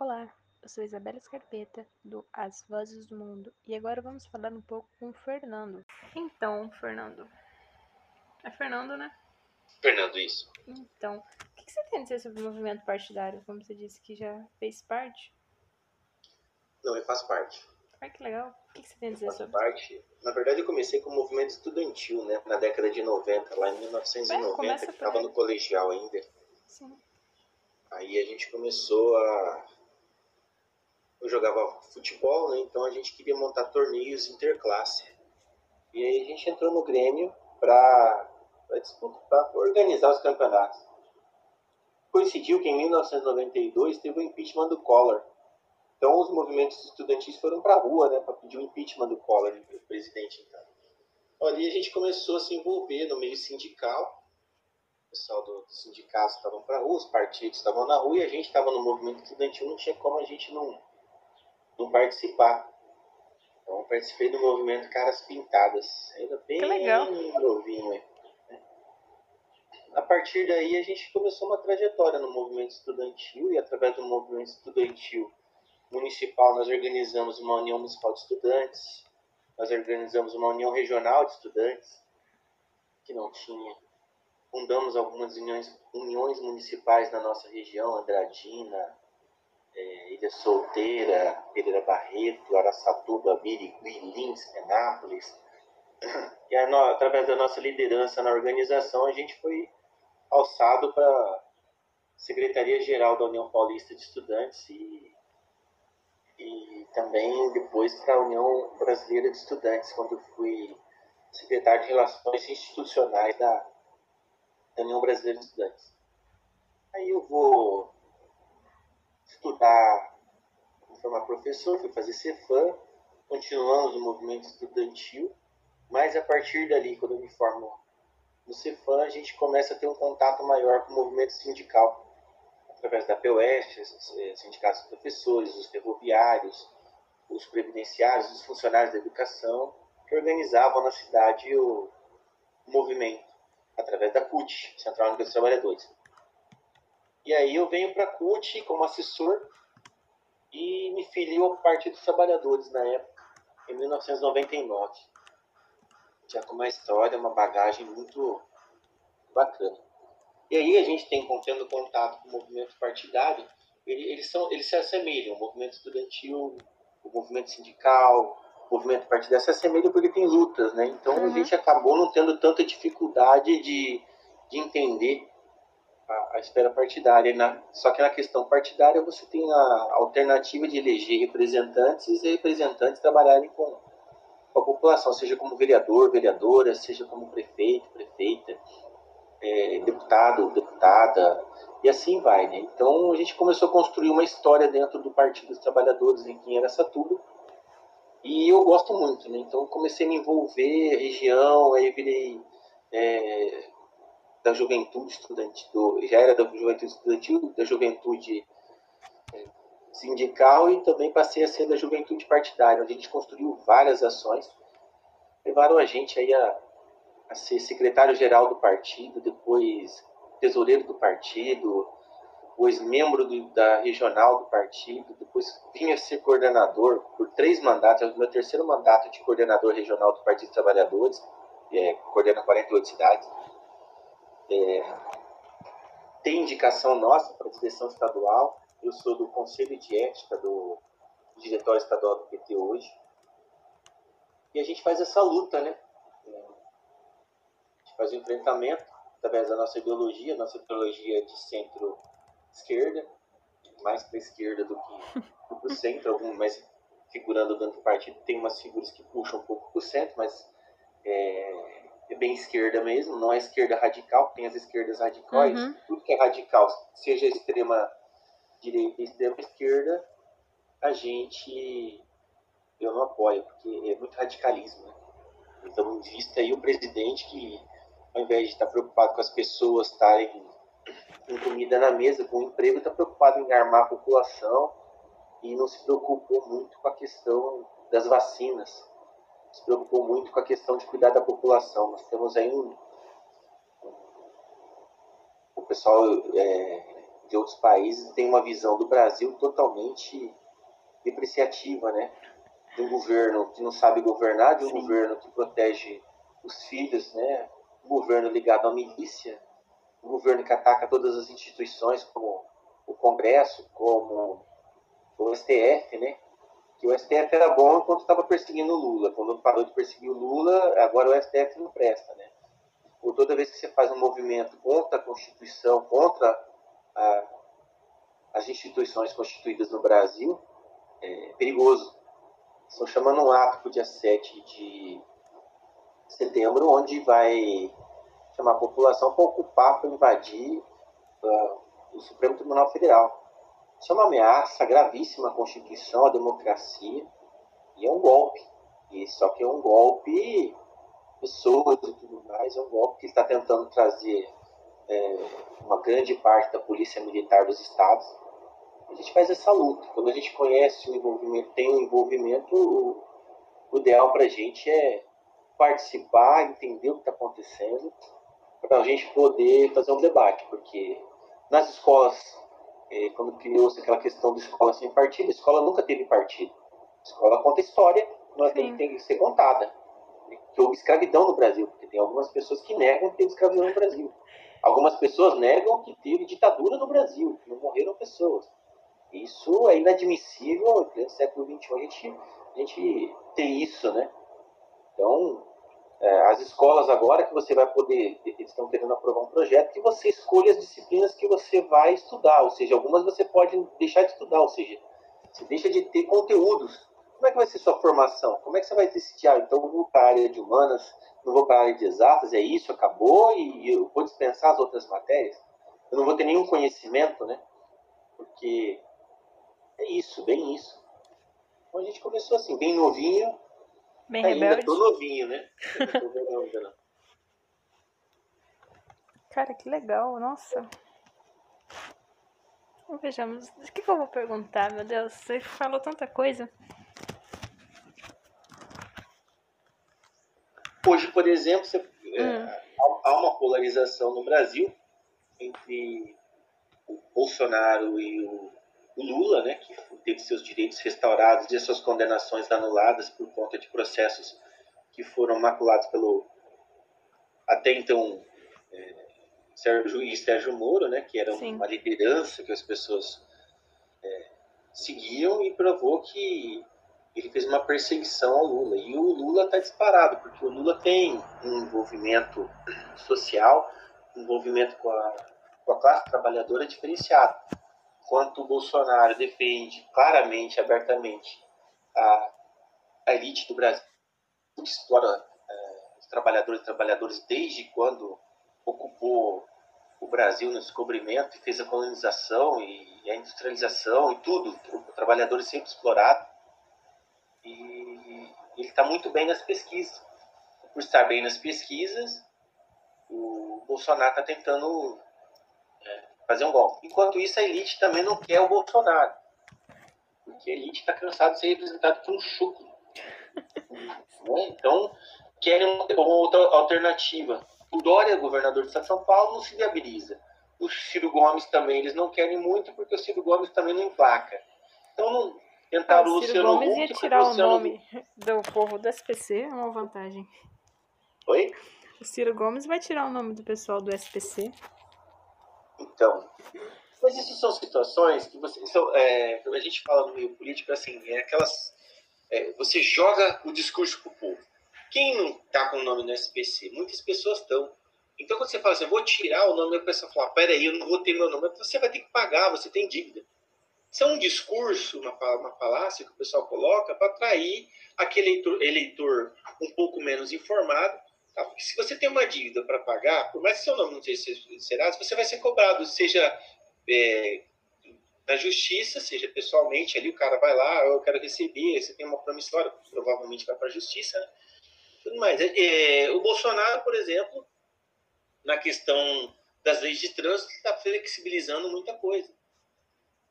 Olá, eu sou Isabela Scarpeta, do As Vozes do Mundo, e agora vamos falar um pouco com o Fernando. Então, Fernando. É Fernando, né? Fernando, isso. Então, o que você tem a dizer sobre o movimento partidário? Como você disse que já fez parte? Não, eu faço parte. Ah, que legal. O que você tem a dizer sobre? parte. Na verdade, eu comecei com o movimento estudantil, né? Na década de 90, lá em É, 1990, começa que estava no colegial ainda. Sim. Aí a gente começou a. Eu jogava futebol, né? Então a gente queria montar torneios interclasse. E aí a gente entrou no Grêmio para organizar os campeonatos. Coincidiu que em 1992 teve o impeachment do Collor. Então os movimentos estudantis foram para a rua, né, para pedir o impeachment do Collor, do presidente então. Ali a gente começou a se envolver no meio sindical. O pessoal do, do sindicato estavam para a rua, os partidos estavam na rua e a gente estava no movimento estudantil, não tinha como a gente não, não participar. Então participei do movimento Caras Pintadas, ainda bem novinho. né? A partir daí a gente começou uma trajetória no movimento estudantil e através do movimento estudantil municipal nós organizamos uma união municipal de estudantes, nós organizamos uma união regional de estudantes que não tinha. Fundamos algumas uniões, uniões municipais na nossa região, Andradina, eh, Ilha Solteira, Pereira Barreto, Araçatuba, Birigui, Lins, Penápolis. E a no- através da nossa liderança na organização, a gente foi alçado para a Secretaria-Geral da União Paulista de Estudantes e, e também depois para a União Brasileira de Estudantes, quando eu fui secretário de Relações Institucionais da, da União Brasileira de Estudantes. Aí eu vou estudar, vou formar professor, fui fazer Cefam, continuamos o movimento estudantil, mas a partir dali, quando eu me formo no Cefam, a gente começa a ter um contato maior com o movimento sindical, através da POS, eh, sindicatos de professores, os ferroviários, os previdenciários, os funcionários da educação, que organizavam na cidade o movimento, através da CUT, Central Única dos Trabalhadores. E aí eu venho para a CUT como assessor e me filio ao Partido dos Trabalhadores na época, em 1999. Já com uma história, uma bagagem muito bacana. E aí a gente tem tendo contato com o movimento partidário, ele- eles, são, eles se assemelham, o movimento estudantil, o movimento sindical, o movimento partidário se assemelham porque tem lutas, né? Então a Uhum. gente acabou não tendo tanta dificuldade de, de entender a, esfera partidária. né? Só que na questão partidária você tem a alternativa de eleger representantes e representantes trabalharem com, com a população, seja como vereador, vereadora, seja como prefeito, prefeita, eh, deputado, deputada, e assim vai. Né? Então a gente começou a construir uma história dentro do Partido dos Trabalhadores em quem era Satuba. E eu gosto muito, né? Então comecei a me envolver, região, aí virei eh, da juventude estudantil, já era da juventude estudantil, da juventude eh, sindical e também passei a ser da juventude partidária, onde a gente construiu várias ações, levaram a gente aí a, a ser secretário-geral do partido, depois tesoureiro do partido, depois membro do- da regional do partido, depois vim a ser coordenador por três mandatos, é o meu terceiro mandato de coordenador regional do Partido dos Trabalhadores, é, coordena 48 cidades. É, tem indicação nossa para a direção estadual, eu sou do Conselho de Ética do Diretório Estadual do PT hoje, e a gente faz essa luta, né? É, a gente faz o enfrentamento através da nossa ideologia, nossa ideologia de centro-esquerda, mais para a esquerda do que para o centro, algum, mas figurando dentro do partido, tem umas figuras que puxam um pouco para o centro, mas é, é bem esquerda mesmo, não é esquerda radical, tem as esquerdas radicais, Uhum. tudo que é radical, seja extrema direita extrema esquerda, a gente eu não apoio, porque é muito radicalismo. Né? Então, vista aí o presidente que, ao invés de estar preocupado com as pessoas estarem com comida na mesa, com emprego, está preocupado em armar a população e não se preocupou muito com a questão das vacinas. Se preocupou muito com a questão de cuidar da população. Nós temos aí um. O pessoal é, de outros países têm uma visão do Brasil totalmente depreciativa, né? De um governo que não sabe governar, de um Sim. governo que protege os filhos, né? Um governo ligado à milícia, um governo que ataca todas as instituições, como o Congresso, como o STF, né? Que o STF era bom enquanto estava perseguindo o Lula. Quando parou de perseguir o Lula, agora o STF não presta, né? Ou toda vez que você faz um movimento contra a Constituição, contra a, as instituições constituídas no Brasil, é perigoso. Estão chamando um ato para o dia 7 de setembro, onde vai chamar a população para ocupar, para invadir uh, o Supremo Tribunal Federal. Isso é uma ameaça gravíssima à Constituição, à democracia, e é um golpe. E só que é um golpe, pessoas e tudo mais, é um golpe que está tentando trazer é, uma grande parte da polícia militar dos estados. A gente faz essa luta. Quando a gente conhece o envolvimento, tem um envolvimento, o, o ideal para a gente é participar, entender o que está acontecendo, para a gente poder fazer um debate, porque nas escolas, é, quando criou-se aquela questão de escola sem partido, a escola nunca teve partido. A escola conta história, mas tem, tem, que ser contada. Que houve escravidão no Brasil, porque tem algumas pessoas que negam que teve escravidão no Brasil. Algumas pessoas negam que teve ditadura no Brasil, que não morreram pessoas. Isso é inadmissível, no século XXI, a gente, a gente tem isso, né? Então, as escolas agora que você vai poder, estão querendo aprovar um projeto que você escolha as disciplinas que você vai estudar, ou seja, algumas você pode deixar de estudar, ou seja, você deixa de ter conteúdos. Como é que vai ser sua formação? Como é que você vai decidir, ah, então eu vou para a área de humanas, não vou para a área de exatas, é isso, acabou, e eu vou dispensar as outras matérias? Eu não vou ter nenhum conhecimento, né? Porque é isso, bem isso. Então a gente começou assim, bem novinho, Bem Ainda rebelde. tô novinho, né? Cara, que legal, nossa. Vejamos, o que, que eu vou perguntar, meu Deus? Você falou tanta coisa. Hoje, por exemplo, você, é, hum. é, há uma polarização no Brasil entre o Bolsonaro e o o Lula, né, que teve seus direitos restaurados e suas condenações anuladas por conta de processos que foram maculados pelo até então é, Sérgio, juiz Sérgio Moro, né, que era Sim. uma liderança que as pessoas é, seguiam e provou que ele fez uma perseguição ao Lula. E o Lula está disparado, porque o Lula tem um envolvimento social, um envolvimento com a, com a classe trabalhadora diferenciado enquanto o Bolsonaro defende claramente, abertamente, a, a elite do Brasil, que explora é, os trabalhadores e trabalhadores desde quando ocupou o Brasil no descobrimento e fez a colonização e a industrialização e tudo, o trabalhador é sempre explorado. E ele está muito bem nas pesquisas. Por estar bem nas pesquisas, o Bolsonaro está tentando fazer um golpe. Enquanto isso, a elite também não quer o Bolsonaro. Porque a elite está cansada de ser representada por um chuco. né? Então, querem uma outra alternativa. O Dória, governador de São Paulo, não se viabiliza. O Ciro Gomes também, eles não querem muito porque o Ciro Gomes também não emplaca. Então, não tentaram ah, o Ciro Gomes ia tirar o nome do povo do SPC, é uma vantagem. Oi? O Ciro Gomes vai tirar o nome do pessoal do SPC. Então, mas isso são situações que você, são, é, a gente fala no meio político assim, é aquelas, é, você joga o discurso pro povo. Quem não tá com o nome no SPC? Muitas pessoas estão. Então quando você fala assim, vou tirar o nome, a pessoa fala, peraí, eu não vou ter meu nome, você vai ter que pagar, você tem dívida. Isso é um discurso, uma, uma falácia que o pessoal coloca para atrair aquele eleitor, eleitor um pouco menos informado se você tem uma dívida para pagar, por mais que seu nome não seja Serasa, você vai ser cobrado, seja é, na justiça, seja pessoalmente, ali o cara vai lá, eu quero receber, você tem uma promissória, provavelmente vai para a justiça, né? Tudo mais. É, é, o Bolsonaro, por exemplo, na questão das leis de trânsito, está flexibilizando muita coisa.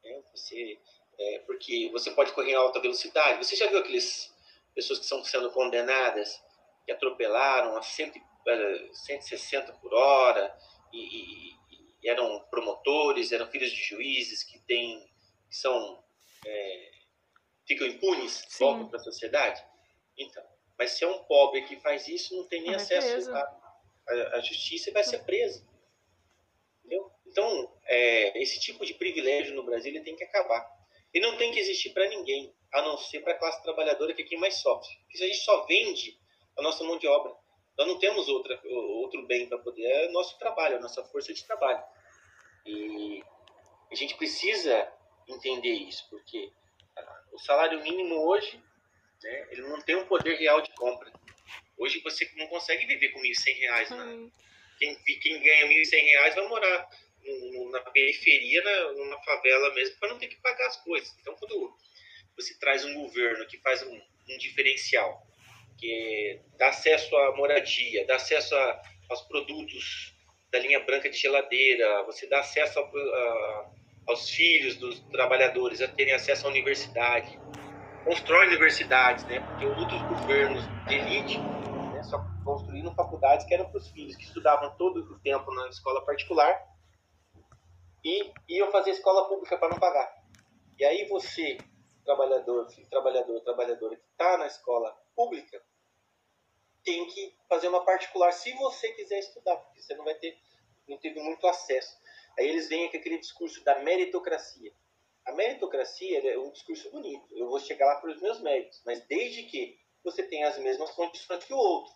Né? Você, é, porque você pode correr em alta velocidade. Você já viu aquelas pessoas que estão sendo condenadas que atropelaram a 100, 160 por hora e, e, eram promotores, eram filhos de juízes que têm, que são, é, ficam impunes, Sim. voltam para a sociedade. Então, mas se é um pobre que faz isso, não tem nem não acesso à justiça e vai ser preso. Entendeu? Então, é, esse tipo de privilégio no Brasil ele tem que acabar. E não tem que existir para ninguém, a não ser para a classe trabalhadora, que é quem mais sofre. Porque se a gente só vende a nossa mão de obra, nós não temos outra, outro bem para poder. É o nosso trabalho, a nossa força de trabalho. E a gente precisa entender isso, porque o salário mínimo hoje, né, ele não tem um poder real de compra. Hoje você não consegue viver com R$ 1.100. Né? Hum. Quem, quem ganha R$ 1.100 vai morar na periferia, na, numa favela mesmo, para não ter que pagar as coisas. Então, quando você traz um governo que faz um, um diferencial, que dá acesso à moradia, dá acesso a, aos produtos da linha branca de geladeira, você dá acesso a, a, aos filhos dos trabalhadores a terem acesso à universidade, constrói universidades, né? Porque outros governos de elite né, só construíram faculdades que eram para os filhos que estudavam todo o tempo na escola particular e iam fazer escola pública para não pagar. E aí você, trabalhador, filho trabalhador, trabalhadora que está na escola pública, tem que fazer uma particular se você quiser estudar, porque você não vai ter, não teve muito acesso. Aí eles vêm com aquele discurso da meritocracia. A meritocracia é um discurso bonito. Eu vou chegar lá pelos meus méritos, mas desde que você tenha as mesmas condições que o outro.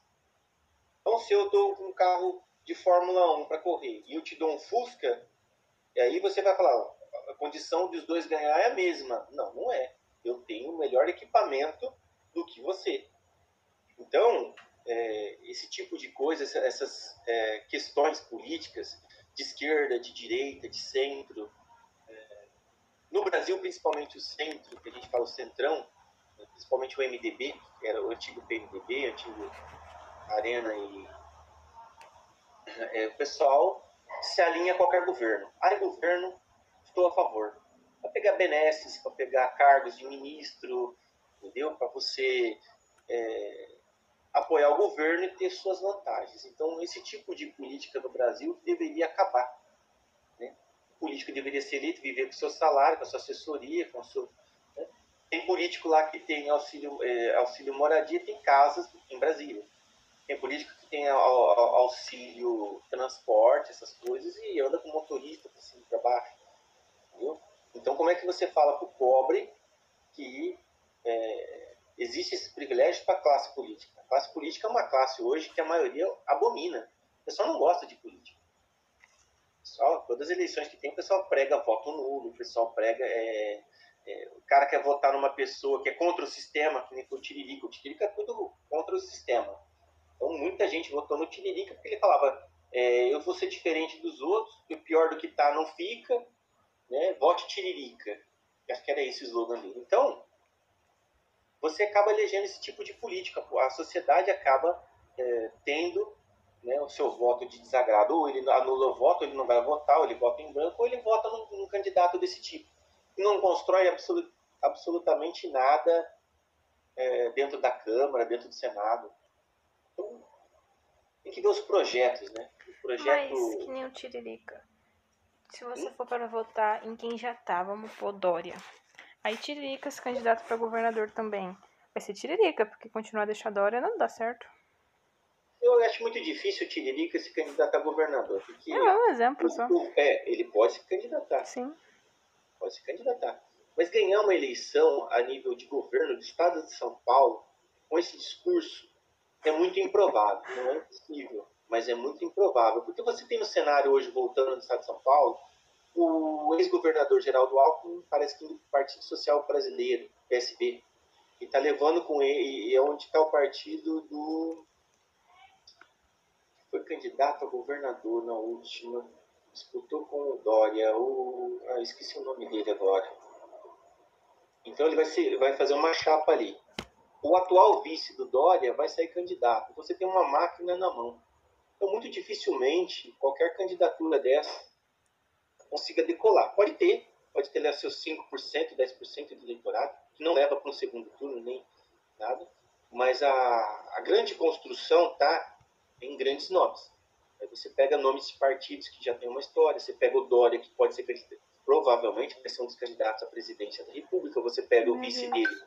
Então, se eu dou um carro de Fórmula 1 para correr e eu te dou um Fusca, aí você vai falar, a condição dos dois ganhar é a mesma. Não, não é. Eu tenho o melhor equipamento do que você. Então, é, esse tipo de coisa, essas é, questões políticas de esquerda, de direita, de centro, é, no Brasil, principalmente o centro, que a gente fala o centrão, né, principalmente o MDB, que era o antigo PMDB, antigo Arena e é, o pessoal se alinha a qualquer governo. Ai, governo, estou a favor. Para pegar benesses, para pegar cargos de ministro, entendeu? Para você é, apoiar o governo e ter suas vantagens. Então, esse tipo de política no Brasil deveria acabar. Né? O político deveria ser eleito, viver com seu salário, com a sua assessoria, com seu. Né? Tem político lá que tem auxílio, é, auxílio moradia, tem casas em Brasília. Tem político que tem auxílio transporte, essas coisas, e anda com motorista para cima e para baixo. Entendeu? Então, como é que você fala para o pobre que é, existe esse privilégio para a classe política? Classe política é uma classe hoje que a maioria abomina. O pessoal não gosta de política. Pessoal, todas as eleições que tem, o pessoal prega voto nulo, o pessoal prega. É, é, o cara quer votar numa pessoa que é contra o sistema, que nem foi o Tiririca. O Tiririca é tudo contra o sistema. Então muita gente votou no Tiririca porque ele falava: é, eu vou ser diferente dos outros, o pior do que tá não fica, né? vote Tiririca. Acho que era esse o slogan dele. Então, você acaba elegendo esse tipo de política. A sociedade acaba é, tendo né, o seu voto de desagrado. Ou ele anula o voto, ele não vai votar, ou ele vota em branco, ou ele vota num, num candidato desse tipo. E não constrói absolut, absolutamente nada é, dentro da Câmara, dentro do Senado. Então, tem que ver os projetos, né? O projeto... Mas que nem o Tiririca. Se você hum? for para votar em quem já tá, vamos pôr Dória. Aí Tiririca se candidato para governador também. Vai ser Tiririca, porque continuar a deixar Dória não dá certo. Eu acho muito difícil o Tiririca se candidatar a governador. Porque é, é um exemplo só. É, ele pode se candidatar. Sim. Pode se candidatar. Mas ganhar uma eleição a nível de governo do estado de São Paulo, com esse discurso, é muito improvável. Não é impossível, mas é muito improvável. Porque você tem no cenário hoje, voltando no estado de São Paulo, o ex-governador Geraldo Alckmin parece que do Partido Social Brasileiro, PSB, e está levando com ele, é onde está o partido do. Foi candidato a governador na última, disputou com o Dória, o. Ah, esqueci o nome dele agora. Então ele vai, ser, vai fazer uma chapa ali o atual vice do Dória vai sair candidato. Você tem uma máquina na mão. Então, muito dificilmente, qualquer candidatura dessa consiga decolar. Pode ter, pode ter lá seus 5%, 10% de eleitorado, que não leva para um segundo turno nem nada, mas a, a grande construção está em grandes nomes. Aí você pega nomes de partidos que já tem uma história, você pega o Dória, que pode ser provavelmente vai ser um dos candidatos à presidência da República, você pega o vice dele,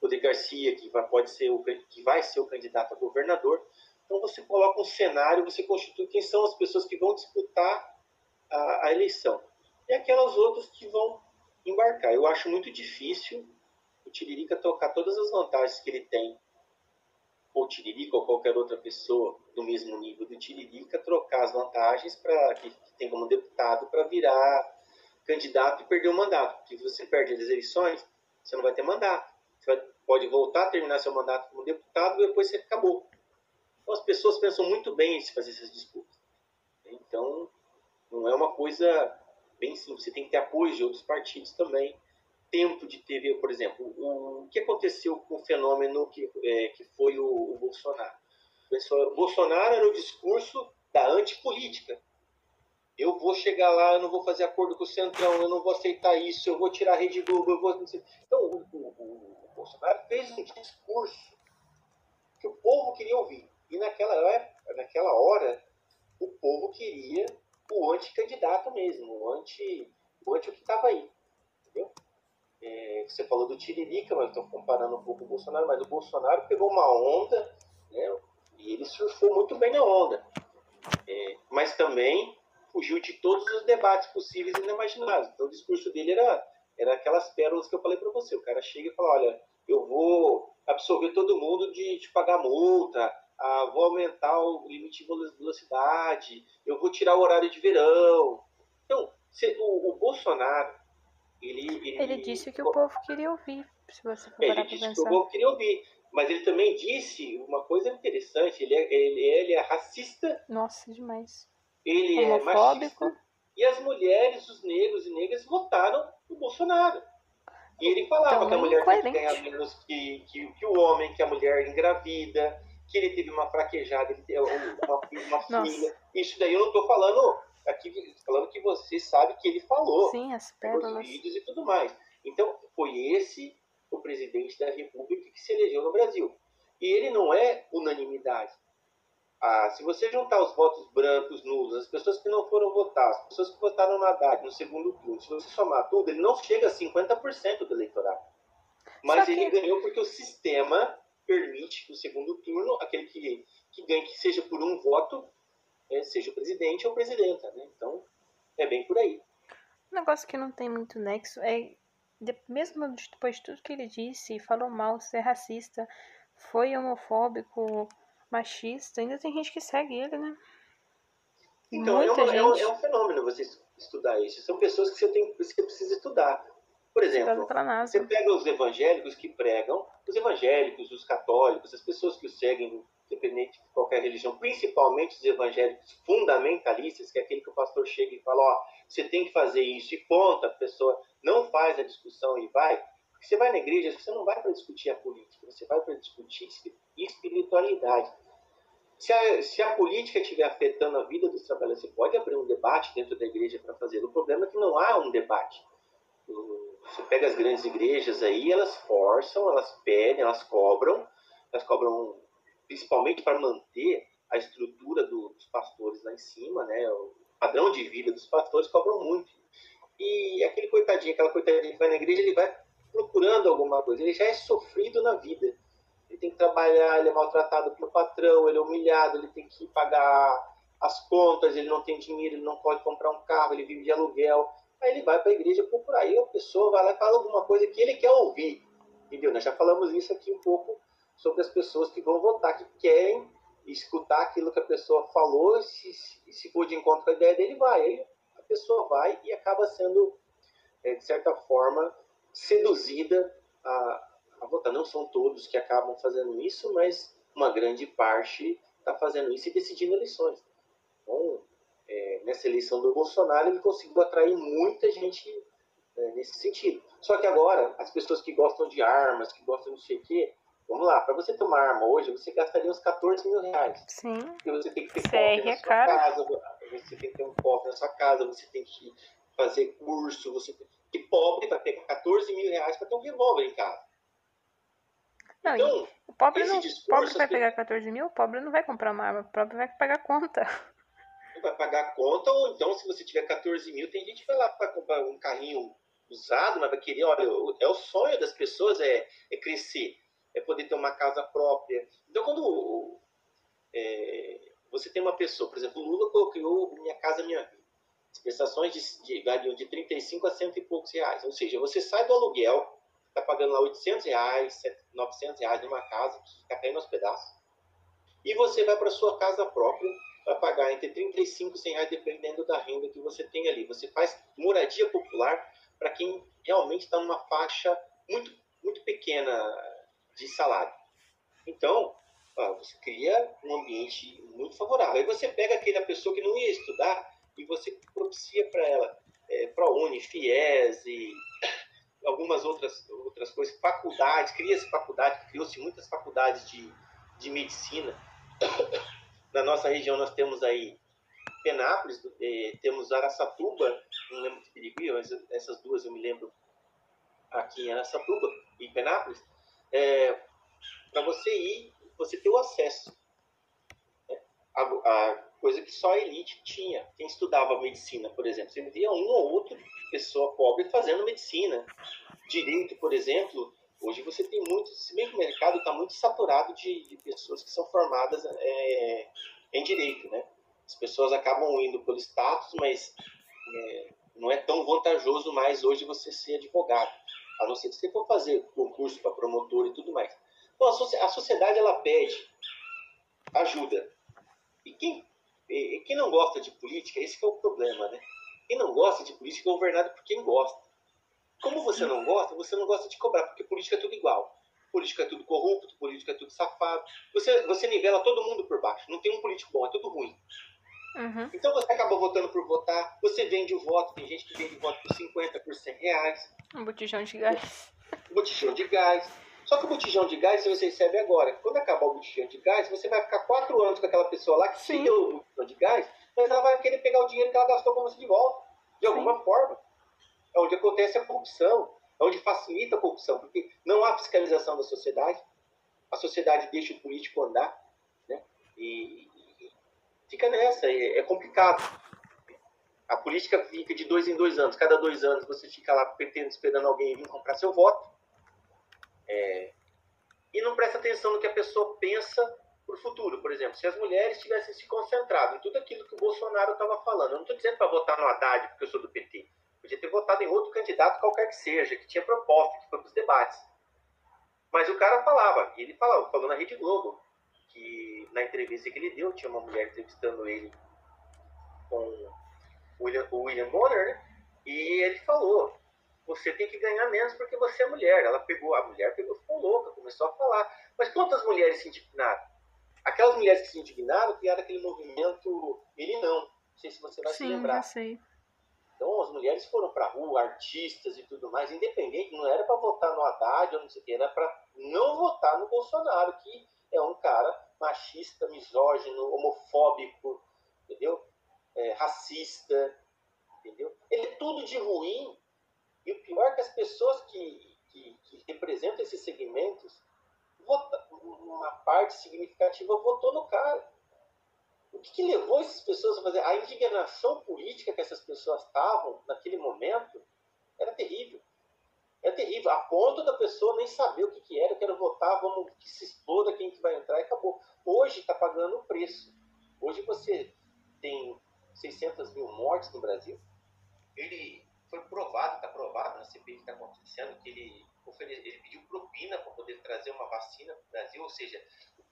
o de Garcia, que vai, pode ser o, que vai ser o candidato a governador. Então você coloca um cenário, você constitui quem são as pessoas que vão disputar a, a eleição. E aquelas outras que vão embarcar. Eu acho muito difícil o Tiririca tocar todas as vantagens que ele tem, ou Tiririca ou qualquer outra pessoa do mesmo nível do Tiririca, trocar as vantagens para que, que tem como deputado para virar candidato e perder o mandato. Porque você perde as eleições, você não vai ter mandato. Você vai, pode voltar a terminar seu mandato como deputado e depois você acabou. Então as pessoas pensam muito bem em se fazer essas disputas. Então, não é uma coisa bem simples. Você tem que ter apoio de outros partidos também. Tempo de TV, por exemplo. O, que aconteceu com o fenômeno que, é, que foi o, o Bolsonaro? O Bolsonaro era o discurso da antipolítica. Eu vou chegar lá, eu não vou fazer acordo com o Centrão, eu não vou aceitar isso, eu vou tirar a Rede Globo, eu vou... Então, o, o, o Bolsonaro fez um discurso que o povo queria ouvir. E naquela, naquela hora, o povo queria o anticandidato mesmo, o anti, o anti o que estava aí. Entendeu? É, você falou do Tiririca, mas estou comparando um pouco o Bolsonaro, mas o Bolsonaro pegou uma onda, né, e ele surfou muito bem na onda. É, mas também fugiu de todos os debates possíveis e inimagináveis. Então o discurso dele era, era aquelas pérolas que eu falei para você. O cara chega e fala, olha, eu vou absorver todo mundo de, de pagar multa, ah, vou aumentar o limite de velocidade, eu vou tirar o horário de verão. Então, se, o, o, Bolsonaro, ele, ele... Ele disse que o povo queria ouvir, se você for é, Ele disse pensar. que o povo queria ouvir, mas ele também disse uma coisa interessante, ele é, ele, ele é racista. Nossa, demais. Ele é Homofóbico. é machista. E as mulheres, os negros e negras votaram no Bolsonaro. E ele falava então, que a mulher tem que ganhar menos que, que, que o homem, que a mulher engravida, que ele teve uma fraquejada, ele teve uma, uma filha. Isso daí eu não estou falando aqui, falando que você sabe que ele falou. Sim, as pérolas. vídeos e tudo mais. Então, foi esse o presidente da República que se elegeu no Brasil. E ele não é unanimidade. Ah, se você juntar os votos brancos, nulos, as pessoas que não foram votar, as pessoas que votaram na Haddad no segundo turno, se você somar tudo, ele não chega a 50% do eleitorado. Mas que... ele ganhou porque o sistema permite que o segundo turno, aquele que, que ganhe, que seja por um voto, é, seja o presidente ou presidenta. Né? Então, é bem por aí. Um negócio que não tem muito nexo é, mesmo depois de tudo que ele disse, falou mal, ser racista, foi homofóbico, machista, ainda tem gente que segue ele, né? Então, é, uma, é, um, é, um, fenômeno você estudar isso. São pessoas que você, tem, que você precisa estudar. Por exemplo, você pega os evangélicos que pregam, os evangélicos, os católicos, as pessoas que o seguem, independente de qualquer religião, principalmente os evangélicos fundamentalistas, que é aquele que o pastor chega e fala, ó, você tem que fazer isso e ponta, a pessoa não faz a discussão e vai. Porque você vai na igreja, você não vai para discutir a política, você vai para discutir espiritualidade. Se a, se a política estiver afetando a vida dos trabalhadores, você pode abrir um debate dentro da igreja para fazer. O problema é que não há um debate. Você pega as grandes igrejas aí, elas forçam, elas pedem, elas cobram, elas cobram principalmente para manter a estrutura do, dos pastores lá em cima, né? O padrão de vida dos pastores cobram muito. E aquele coitadinho, aquela coitadinha que vai na igreja, ele vai procurando alguma coisa. Ele já é sofrido na vida. Ele tem que trabalhar, ele é maltratado pelo patrão, ele é humilhado, ele tem que pagar as contas, ele não tem dinheiro, ele não pode comprar um carro, ele vive de aluguel. Aí ele vai para a igreja procurar. Aí a pessoa vai lá e fala alguma coisa que ele quer ouvir. Entendeu? Nós já falamos isso aqui um pouco sobre as pessoas que vão votar, que querem escutar aquilo que a pessoa falou, se, se for de encontro com a ideia dele, vai. Aí a pessoa vai e acaba sendo, é, de certa forma, seduzida a, a votar. Não são todos que acabam fazendo isso, mas uma grande parte está fazendo isso e decidindo eleições. Então, é, nessa eleição do Bolsonaro, ele conseguiu atrair muita gente é, nesse sentido. Só que agora, as pessoas que gostam de armas, que gostam de sei o quê, vamos lá, para você ter uma arma hoje, você gastaria uns 14 mil reais. Sim. Porque você tem que ter cofre na sua casa, você tem que ter um cofre na sua casa, você tem que fazer curso, você tem... Que pobre vai pegar 14 mil reais para ter um revólver em casa. Não, então, o pobre, não, pobre vai pegar 14 mil, o pobre não vai comprar uma arma, o pobre vai pagar conta. Vai pagar conta, ou então, se você tiver 14 mil, tem gente que vai lá para comprar um carrinho usado, mas vai querer, olha, é o sonho das pessoas é, é crescer, é poder ter uma casa própria. Então, quando é, você tem uma pessoa, por exemplo, o Lula criou Minha Casa Minha Vida. As prestações de, de, variam de 35 a cento e poucos reais. Ou seja, você sai do aluguel, está pagando lá 800 reais, 900 reais numa casa, que fica caindo aos pedaços, e você vai para sua casa própria, vai pagar entre 35 e 100 reais, dependendo da renda que você tem ali. Você faz moradia popular para quem realmente está numa faixa muito, muito pequena de salário. Então, você cria um ambiente muito favorável. Aí você pega aquela pessoa que não ia estudar e você propicia para ela é, ProUni, FIES e algumas outras, outras coisas, faculdades, cria-se faculdade, criou-se muitas faculdades de, de medicina. Na nossa região nós temos aí Penápolis, eh, temos Araçatuba, não lembro de Piriguí, essas duas eu me lembro aqui em Araçatuba e Penápolis, é, para você ir, você ter o acesso. Né? A, a, coisa que só a elite tinha. Quem estudava medicina, por exemplo, você via um ou outro pessoa pobre fazendo medicina. Direito, por exemplo, hoje você tem muito, se bem que o mercado está muito saturado de, de, pessoas que são formadas é, em direito, né? As pessoas acabam indo pelo status, mas é, não é tão vantajoso mais hoje você ser advogado, a não ser que você for fazer concurso para promotor e tudo mais. Então, a, sociedade ela pede ajuda. E quem, e quem não gosta de política, esse é o problema, né? Quem não gosta de política é governado por quem gosta. Como você não gosta, você não gosta de cobrar, porque política é tudo igual. Política é tudo corrupto, política é tudo safado. Você, você nivela todo mundo por baixo. Não tem um político bom, é tudo ruim. Uhum. Então você acaba votando por votar, você vende o voto, tem gente que vende voto por 50, por 100 reais. Um botijão de gás. Um botijão de gás. Só que o botijão de gás você recebe agora. Quando acabar o botijão de gás, você vai ficar quatro anos com aquela pessoa lá que Sim. o botijão de gás, mas ela vai querer pegar o dinheiro que ela gastou com você de volta. De alguma Sim. forma. É onde acontece a corrupção. É onde facilita a corrupção. Porque não há fiscalização da sociedade. A sociedade deixa o político andar. Né? E, fica nessa, é, é complicado. A política fica de dois em dois anos. Cada dois anos você fica lá pretendo, esperando alguém vir comprar seu voto. É, e não presta atenção no que a pessoa pensa para o futuro. Por exemplo, se as mulheres tivessem se concentrado em tudo aquilo que o Bolsonaro estava falando. Eu não estou dizendo para votar no Haddad porque eu sou do PT. Podia ter votado em outro candidato qualquer que seja, que tinha proposta, que foi para os debates. Mas o cara falava, e ele falava, falou na Rede Globo, que na entrevista que ele deu, tinha uma mulher entrevistando ele com o William, o William Bonner, né? E ele falou, você tem que ganhar menos porque você é mulher. Ela pegou, a mulher pegou, ficou louca, começou a falar. Mas quantas mulheres se indignaram? Aquelas mulheres que se indignaram criaram aquele movimento Ele Não. Não sei se você vai Sim, se lembrar. Sim, sei. Então as mulheres foram para rua, artistas e tudo mais, independente, não era para votar no Haddad ou não sei o que, era para não votar no Bolsonaro, que é um cara machista, misógino, homofóbico, entendeu? É, racista, entendeu? Ele é tudo de ruim. E o pior é que as pessoas que, que, que representam esses segmentos, uma parte significativa votou no cara. O que, que, levou essas pessoas a fazer? A indignação política que essas pessoas estavam naquele momento era terrível. É terrível, a ponto da pessoa nem saber o que, que era, eu quero votar, vamos que se exploda quem que vai entrar e acabou. Hoje está pagando o preço. Hoje você tem 600 mil mortes no Brasil. Ele foi provado, está provado na CPI que está acontecendo, que ele, ele pediu propina para poder trazer uma vacina para o Brasil, ou seja,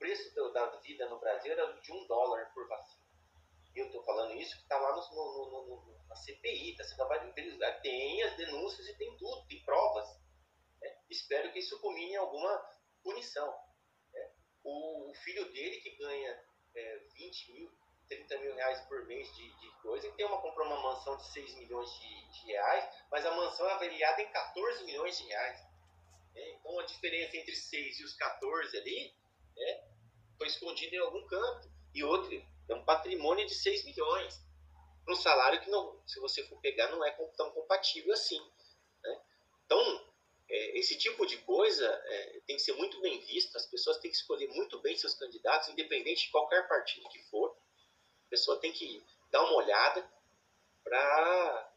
preço da vida no Brasil era de um dólar por vacina. Eu estou falando isso que está lá no, no, no, na CPI, está sendo avaliado. Tem as denúncias e tem tudo, tem provas. Né? Espero que isso culmine em alguma punição. Né? O, o, filho dele que ganha é, 20 mil, 30 mil reais por mês de, de coisa, e tem uma, comprou uma mansão de 6 milhões de, de reais, mas a mansão é avaliada em 14 milhões de reais. Né? Então a diferença entre 6 e os 14 ali né, foi escondida em algum canto. E outro, é um patrimônio de 6 milhões. Um salário que, não, se você for pegar, não é tão compatível assim. Né? Então, é, esse tipo de coisa é, tem que ser muito bem visto, as pessoas têm que escolher muito bem seus candidatos, independente de qualquer partido que for. A pessoa tem que dar uma olhada para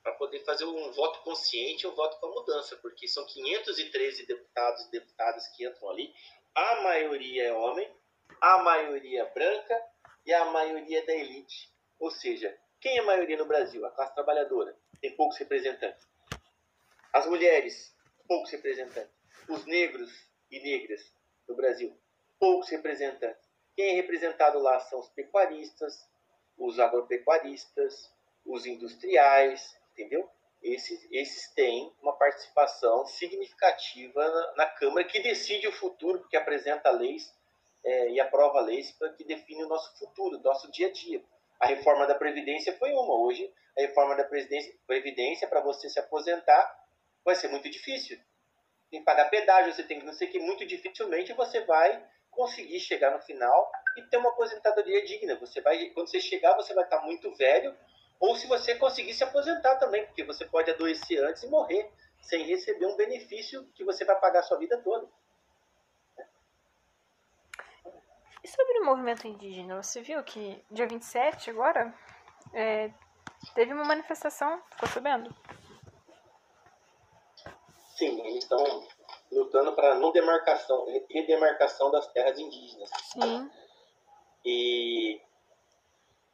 para poder fazer um voto consciente, um voto com a mudança, porque são 513 deputados e deputadas que entram ali, a maioria é homem, a maioria é branca e a maioria é da elite. Ou seja, quem é a maioria no Brasil? A classe trabalhadora. Tem poucos representantes. As mulheres, poucos representantes. Os negros e negras no Brasil, poucos representantes. Quem é representado lá são os pecuaristas, os agropecuaristas, os industriais, entendeu? Esses, esses têm uma participação significativa na, na Câmara que decide o futuro, porque apresenta leis é, e aprova leis para que define o nosso futuro, nosso dia a dia. A reforma da Previdência foi uma. Hoje, a reforma da Previdência, para você se aposentar, vai ser muito difícil. Tem que pagar pedágio, você tem que não sei que, muito dificilmente você vai conseguir chegar no final e ter uma aposentadoria digna. Você vai, quando você chegar, você vai estar muito velho, ou se você conseguir se aposentar também, porque você pode adoecer antes e morrer sem receber um benefício que você vai pagar a sua vida toda. E sobre o movimento indígena, você viu que dia 27 agora é, teve uma manifestação, ficou sabendo? Sim, eles estão lutando para não demarcação, redemarcação das terras indígenas. Sim. E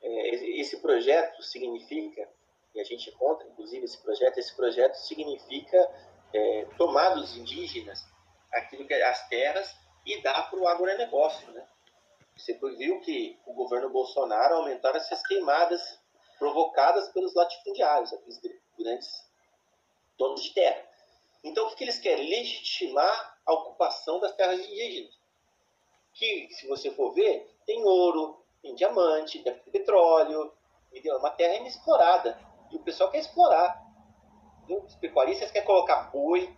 esse projeto significa, e a gente encontra inclusive esse projeto, esse projeto significa é, tomar dos indígenas aquilo que é as terras e dar para o agronegócio, né? Você viu que o governo Bolsonaro aumentaram essas queimadas provocadas pelos latifundiários, aqueles grandes donos de terra. Então, o que eles querem? Legitimar a ocupação das terras indígenas. Que, se você for ver, tem ouro, tem diamante, tem petróleo? É uma terra inexplorada. E o pessoal quer explorar. Os pecuaristas querem colocar boi,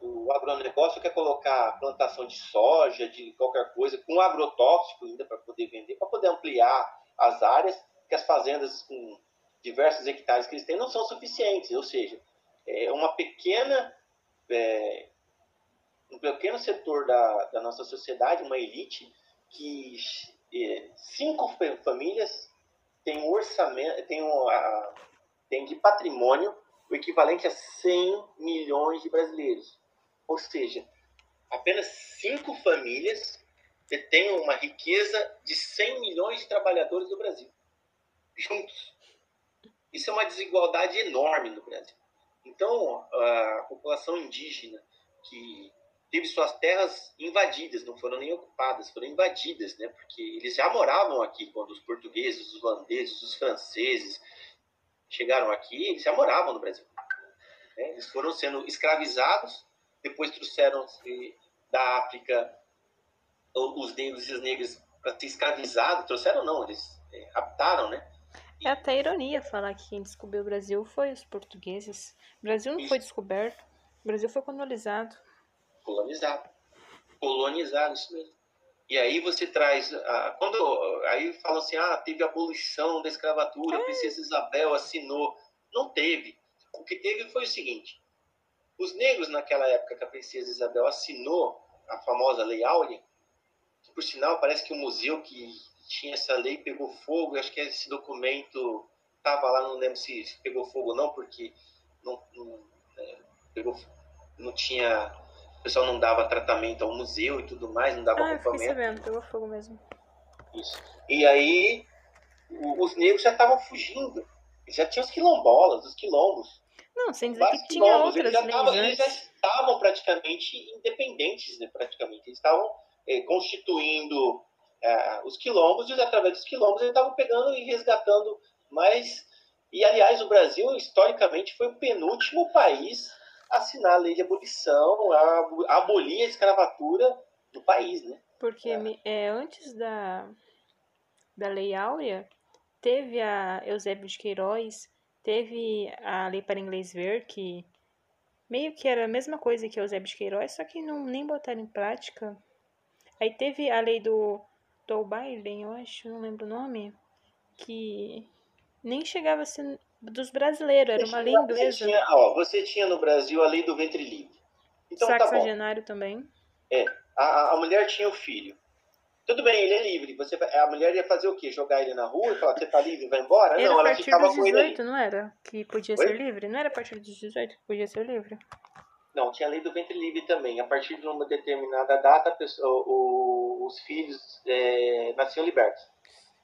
o agronegócio quer colocar plantação de soja, de qualquer coisa, com agrotóxico ainda para poder vender, para poder ampliar as áreas, que as fazendas com diversos hectares que eles têm não são suficientes. Ou seja, é uma pequena. É, um pequeno setor da, da nossa sociedade, uma elite, que cinco famílias têm um orçamento, têm, um, a, têm de patrimônio o equivalente a 100 milhões de brasileiros. Ou seja, apenas cinco famílias detêm uma riqueza de 100 milhões de trabalhadores do Brasil. Juntos. Isso é uma desigualdade enorme no Brasil. Então, a população indígena que teve suas terras invadidas, não foram nem ocupadas, foram invadidas, né? Porque eles já moravam aqui quando os portugueses, os holandeses, os franceses chegaram aqui, eles já moravam no Brasil. Né? Eles foram sendo escravizados depois trouxeram-se da África os negros e as negras para ser escravizados. Trouxeram não, eles é, raptaram, né? É até ironia falar que quem descobriu o Brasil foi os portugueses. O Brasil não isso. foi descoberto, o Brasil foi colonizado. Colonizado. Colonizado, isso mesmo. E aí você traz. A, quando Aí falam assim: ah, teve abolição da escravatura, é. a princesa Isabel assinou. Não teve. O que teve foi o seguinte: os negros, naquela época que a princesa Isabel assinou a famosa Lei Áurea, que por sinal parece que o museu que tinha essa lei pegou fogo, acho que esse documento estava lá, não lembro se pegou fogo ou não, porque não, não, é, pegou, não tinha. O pessoal não dava tratamento ao museu e tudo mais, não dava ah, acompanhamento. Sabendo, pegou fogo mesmo. Isso. E aí os negros já estavam fugindo. Já tinha os quilombolas, os quilombos. Não, sem dizer que tinha outras eles já, tavam, eles já estavam praticamente independentes, né, praticamente. Eles estavam é, constituindo é, os quilombos e através dos quilombos eles estavam pegando e resgatando mais... E, aliás, o Brasil, historicamente, foi o penúltimo país assinar a lei de abolição, a abolir a escravatura do país, né? Porque é. é, antes da, da Lei Áurea, teve a Eusébio de Queiroz Teve a Lei para Inglês Ver, que meio que era a mesma coisa que o Eusébio de Queiroz, só que não nem botaram em prática. Aí teve a lei do do Biden, eu acho, não lembro o nome, que nem chegava a ser dos brasileiros, era uma lei inglesa. Você tinha, ó, você tinha no Brasil a lei do ventre livre. Então, Saxagenário tá também. É, a, a mulher tinha o filho. Tudo bem, ele é livre. Você, a mulher ia fazer o quê? Jogar ele na rua e falar, você tá livre, vai embora? Era não, ela ficava com ele. 18, não era? Que podia Oi? ser livre? Não era a partir dos 18 que podia ser livre? Não, tinha a lei do ventre livre também. A partir de uma determinada data, pessoa, os filhos é, nasciam libertos.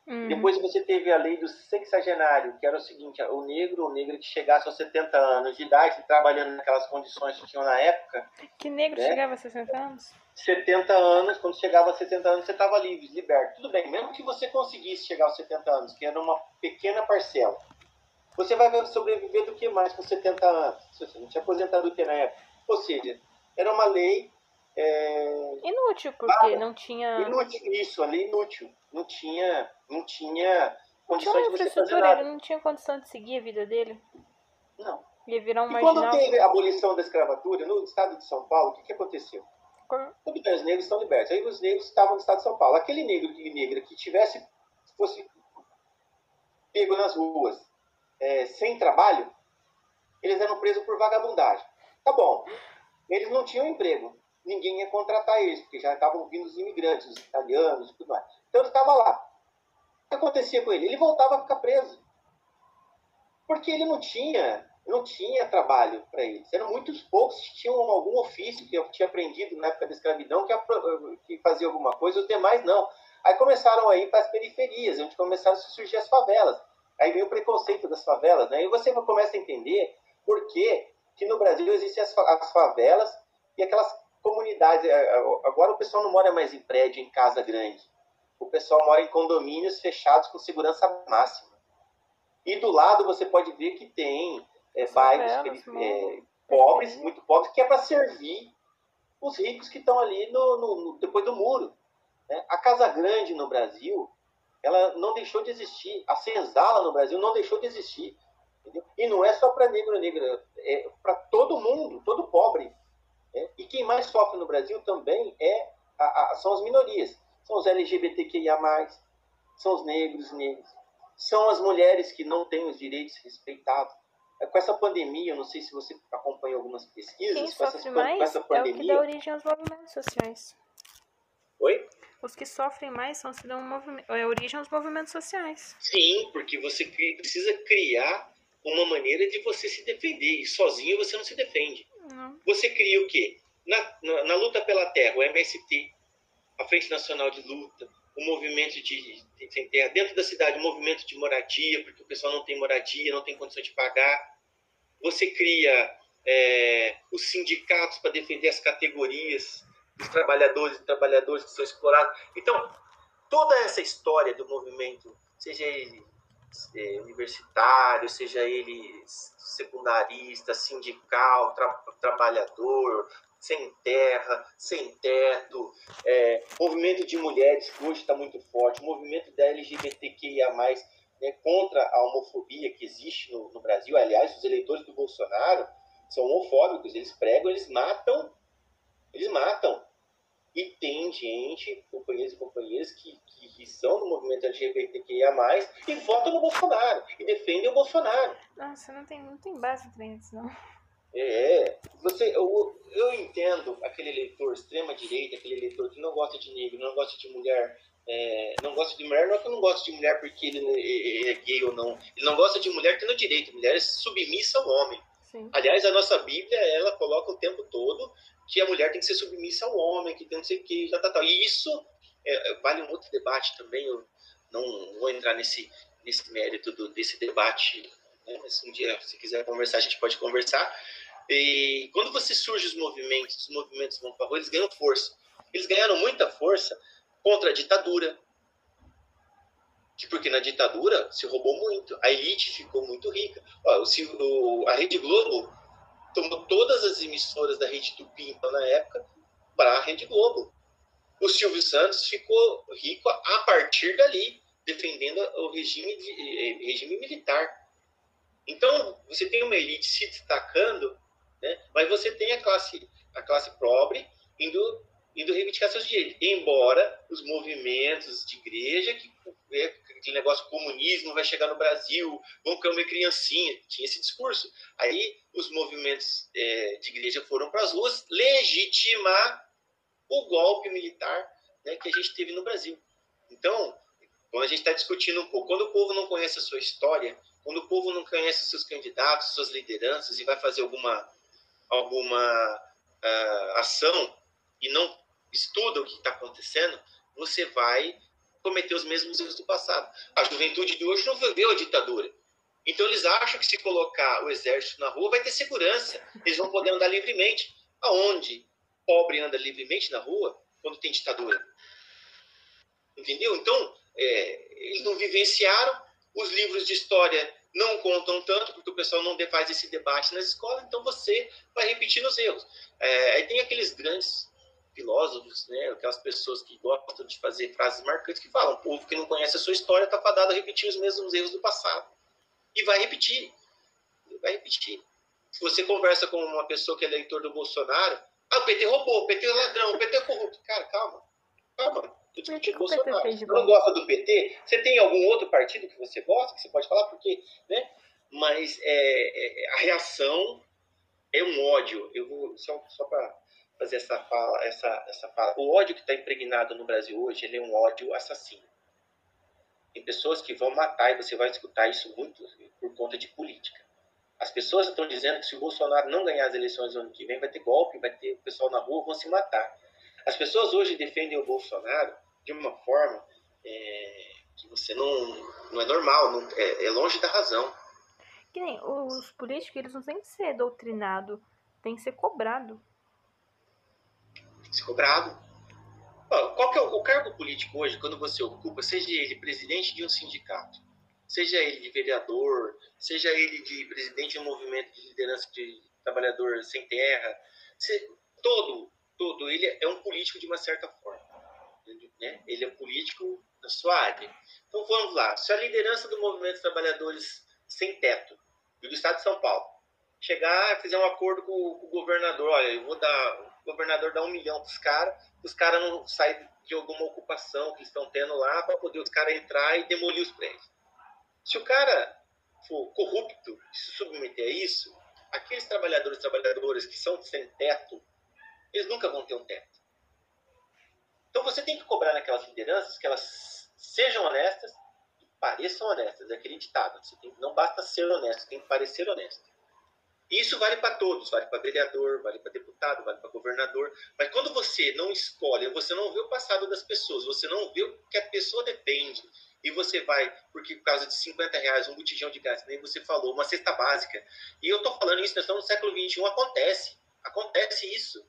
Uhum. Depois você teve a lei do sexagenário, que era o seguinte, o negro, o negro que chegasse aos 70 anos de idade, trabalhando naquelas condições que tinham na época. Que negro né? chegava a 60 anos? 70 anos, quando chegava a 70 anos, você estava livre, liberto. Tudo bem, mesmo que você conseguisse chegar aos 70 anos, que era uma pequena parcela, você vai sobreviver do que mais com 70 anos? Se você não tinha aposentado do que na época. Ou seja, era uma lei é... Inútil, porque não tinha. Inútil, isso, a lei inútil. Não tinha, não tinha condições não tinha de fazer nada. Ele não tinha condição de seguir a vida dele. Não. Ia virar um e marginal. quando teve a abolição da escravatura no estado de São Paulo, o que, que aconteceu? Tudo bem, os negros estão libertos. Aí os negros estavam no estado de São Paulo. Aquele negro e negra que tivesse, fosse pego nas ruas é, sem trabalho, eles eram presos por vagabundagem. Tá bom. Eles não tinham emprego ninguém ia contratar eles, porque já estavam vindo os imigrantes, os italianos e tudo mais. Então ele estava lá. O que acontecia com ele? Ele voltava a ficar preso. Porque ele não tinha, não tinha trabalho para eles. Eram muitos poucos que tinham algum ofício que eu tinha aprendido na época da escravidão que, que fazia alguma coisa, os demais não. Aí começaram a ir para as periferias, onde começaram a surgir as favelas. Aí veio o preconceito das favelas, né? E você começa a entender por que, que no Brasil existem as, as favelas e aquelas comunidades. É, é, agora o pessoal não mora mais em prédio, em casa grande. O pessoal mora em condomínios fechados com segurança máxima. E do lado você pode ver que tem é, bairros é, pobres, muito pobres, que é para servir os ricos que estão ali no, no, no, depois do muro. Né? A Casa Grande no Brasil, ela não deixou de existir. A senzala no Brasil não deixou de existir. Entendeu? E não é só para negro negro, é para todo mundo, todo pobre. É, e quem mais sofre no Brasil também é a, a, são as minorias. São os LGBTQIA, são os negros negros, são as mulheres que não têm os direitos respeitados. É, com essa pandemia, eu não sei se você acompanha algumas pesquisas, quem com, essas, mais com essa pandemia. É o que dá origem aos movimentos sociais. Oi? Os que sofrem mais são os que dão movimento, é origem aos movimentos sociais. Sim, porque você precisa criar uma maneira de você se defender. E sozinho você não se defende. Não. Você cria o quê? Na, na, na, luta pela terra, o MST, a Frente Nacional de Luta, o movimento de, de sem terra, dentro da cidade, o movimento de moradia, porque o pessoal não tem moradia, não tem condição de pagar. Você cria é, os sindicatos para defender as categorias dos trabalhadores e trabalhadores que são explorados. Então, toda essa história do movimento, seja ele é, universitário, seja ele secundarista, sindical, tra trabalhador, sem terra, sem teto, é, movimento de mulheres que hoje está muito forte, movimento da LGBTQIA+, né, contra a homofobia que existe no, no, Brasil. Aliás, os eleitores do Bolsonaro são homofóbicos, eles pregam, eles matam, eles matam. E tem gente, companheiros e companheiras, que, que, que são do movimento LGBTQIA, e votam no Bolsonaro, e defendem o Bolsonaro. Nossa, não tem, não tem base pra isso, não. É, você, eu, eu entendo aquele eleitor extrema-direita, aquele eleitor que não gosta de negro, não gosta de mulher, é, não gosta de mulher, não é que não gosta de mulher porque ele é, é gay ou não. Ele não gosta de mulher tendo direito, mulher é submissa ao homem. Sim. Aliás, a nossa Bíblia, ela coloca o tempo todo que a mulher tem que ser submissa ao homem, que tem não sei o que, já tá, tá. E isso é, é, vale um outro debate também, eu não vou entrar nesse, nesse mérito do, desse debate, né? mas um dia, se quiser conversar, a gente pode conversar. E quando você surge os movimentos, os movimentos vão para rua, eles ganham força. Eles ganharam muita força contra a ditadura. Porque na ditadura se roubou muito, a elite ficou muito rica. Ó, o, a Rede Globo tomou todas as emissoras da Rede Tupi, então, na época, para a Rede Globo. O Silvio Santos ficou rico a partir dali, defendendo o regime, de, eh, regime militar. Então, você tem uma elite se destacando, né? mas você tem a classe, a classe pobre indo indo reivindicar seus. Embora os movimentos de igreja, que é, aquele negócio comunismo vai chegar no Brasil, vão comer criancinha, tinha esse discurso. Aí os movimentos é, de igreja foram para as ruas legitimar o golpe militar né, que a gente teve no Brasil. Então, quando a gente está discutindo um pouco, quando o povo não conhece a sua história, quando o povo não conhece seus candidatos, suas lideranças e vai fazer alguma, alguma uh, ação e não estuda o que está acontecendo, você vai cometer os mesmos erros do passado. A juventude de hoje não viveu a ditadura. Então eles acham que se colocar o exército na rua vai ter segurança, eles vão poder andar livremente. Aonde pobre anda livremente na rua quando tem ditadura? Entendeu? Então, é, eles não vivenciaram, os livros de história não contam tanto, porque o pessoal não faz esse debate na escola, então você vai repetindo os erros. É, aí tem aqueles grandes filósofos, né, aquelas pessoas que gostam de fazer frases marcantes que falam: o povo que não conhece a sua história está fadado a repetir os mesmos erros do passado. E vai repetir. Vai repetir. Se você conversa com uma pessoa que é eleitor do Bolsonaro, ah, o PT roubou, o PT é ladrão, o PT é corrupto. Cara, calma. Calma. Que Bolsonaro. Você não gosta do PT? Você tem algum outro partido que você gosta, que você pode falar? Porque, né? Mas é, é, a reação é um ódio. Eu vou, só, só para fazer essa fala, essa, essa fala. O ódio que está impregnado no Brasil hoje, ele é um ódio assassino. Tem pessoas que vão matar, e você vai escutar isso muito por conta de política. As pessoas estão dizendo que se o Bolsonaro não ganhar as eleições no ano que vem, vai ter golpe, vai ter pessoal na rua, vão se matar. As pessoas hoje defendem o Bolsonaro de uma forma é, que você não, não é normal, não, é, é longe da razão. Que nem os políticos, eles não têm que ser doutrinados, tem que ser cobrado ser cobrado. Qual que é o, cargo político hoje, quando você ocupa, seja ele presidente de um sindicato, seja ele de vereador, seja ele de presidente de um movimento de liderança de trabalhador sem terra, se, todo, todo ele é um político de uma certa forma. Ele, né? ele é político na sua área. Então vamos lá, se a liderança do movimento de trabalhadores sem teto do estado de São Paulo chegar, fizer um acordo com, com o governador, olha, eu vou dar o governador dá um milhão para os caras, os caras não saem de alguma ocupação que estão tendo lá para poder os caras entrar e demolir os prédios. Se o cara for corrupto e se submeter a isso, aqueles trabalhadores e trabalhadoras que são sem teto, eles nunca vão ter um teto. Então você tem que cobrar naquelas lideranças que elas sejam honestas e pareçam honestas, é acreditável. Você tem, não basta ser honesto, tem que parecer honesto. Isso vale para todos, vale para vereador, vale para deputado, vale para governador. Mas quando você não escolhe, você não vê o passado das pessoas, você não vê o que a pessoa depende, e você vai, porque por causa de 50 reais, um botijão de gás, nem você falou, uma cesta básica. E eu estou falando isso, nós estamos no século XXI, acontece. Acontece isso.